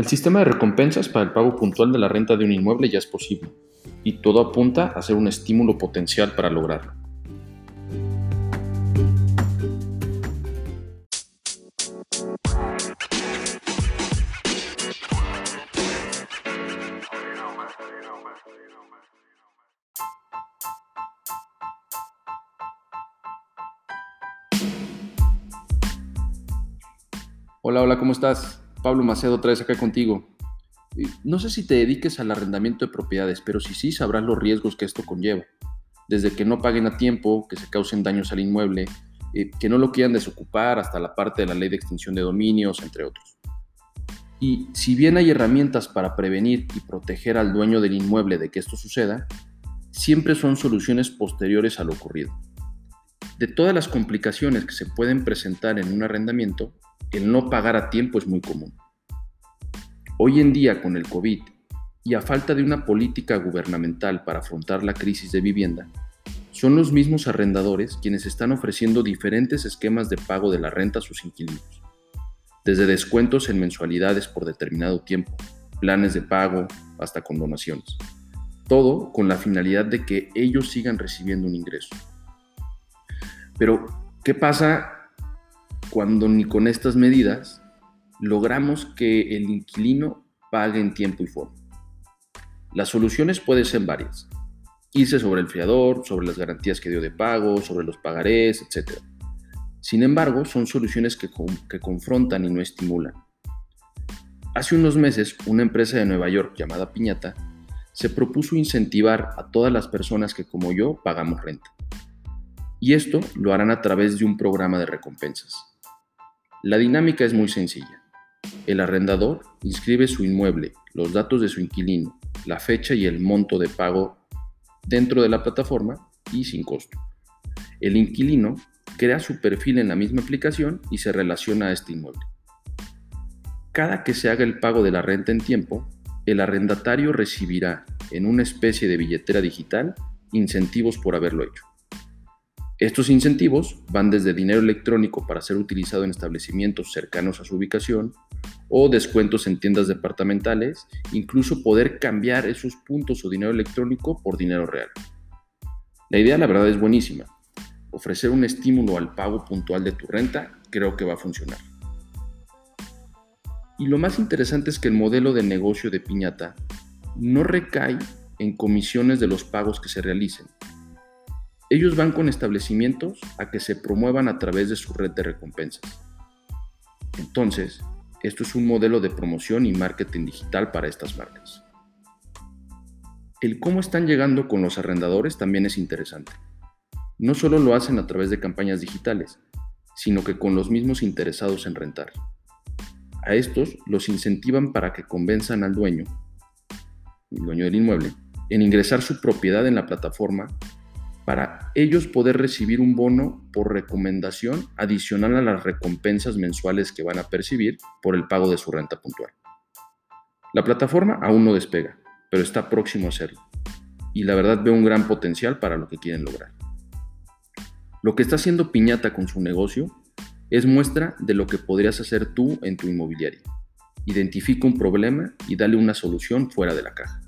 El sistema de recompensas para el pago puntual de la renta de un inmueble ya es posible, y todo apunta a ser un estímulo potencial para lograrlo. Hola, hola, ¿cómo estás? Pablo Macedo otra acá contigo. No sé si te dediques al arrendamiento de propiedades, pero si sí sabrás los riesgos que esto conlleva. Desde que no paguen a tiempo, que se causen daños al inmueble, eh, que no lo quieran desocupar, hasta la parte de la ley de extinción de dominios, entre otros. Y si bien hay herramientas para prevenir y proteger al dueño del inmueble de que esto suceda, siempre son soluciones posteriores a lo ocurrido. De todas las complicaciones que se pueden presentar en un arrendamiento, el no pagar a tiempo es muy común. Hoy en día con el COVID y a falta de una política gubernamental para afrontar la crisis de vivienda, son los mismos arrendadores quienes están ofreciendo diferentes esquemas de pago de la renta a sus inquilinos, desde descuentos en mensualidades por determinado tiempo, planes de pago, hasta con donaciones. Todo con la finalidad de que ellos sigan recibiendo un ingreso. Pero, ¿qué pasa cuando ni con estas medidas logramos que el inquilino pague en tiempo y forma. Las soluciones pueden ser varias. Irse sobre el fiador, sobre las garantías que dio de pago, sobre los pagarés, etc. Sin embargo, son soluciones que, que confrontan y no estimulan. Hace unos meses, una empresa de Nueva York llamada Piñata se propuso incentivar a todas las personas que como yo pagamos renta. Y esto lo harán a través de un programa de recompensas. La dinámica es muy sencilla. El arrendador inscribe su inmueble, los datos de su inquilino, la fecha y el monto de pago dentro de la plataforma y sin costo. El inquilino crea su perfil en la misma aplicación y se relaciona a este inmueble. Cada que se haga el pago de la renta en tiempo, el arrendatario recibirá en una especie de billetera digital incentivos por haberlo hecho. Estos incentivos van desde dinero electrónico para ser utilizado en establecimientos cercanos a su ubicación o descuentos en tiendas departamentales, incluso poder cambiar esos puntos o dinero electrónico por dinero real. La idea la verdad es buenísima. Ofrecer un estímulo al pago puntual de tu renta creo que va a funcionar. Y lo más interesante es que el modelo de negocio de piñata no recae en comisiones de los pagos que se realicen, ellos van con establecimientos a que se promuevan a través de su red de recompensas. Entonces, esto es un modelo de promoción y marketing digital para estas marcas. El cómo están llegando con los arrendadores también es interesante. No solo lo hacen a través de campañas digitales, sino que con los mismos interesados en rentar. A estos los incentivan para que convenzan al dueño, el dueño del inmueble, en ingresar su propiedad en la plataforma para ellos poder recibir un bono por recomendación adicional a las recompensas mensuales que van a percibir por el pago de su renta puntual. La plataforma aún no despega, pero está próximo a hacerlo, y la verdad veo un gran potencial para lo que quieren lograr. Lo que está haciendo Piñata con su negocio es muestra de lo que podrías hacer tú en tu inmobiliaria. Identifica un problema y dale una solución fuera de la caja.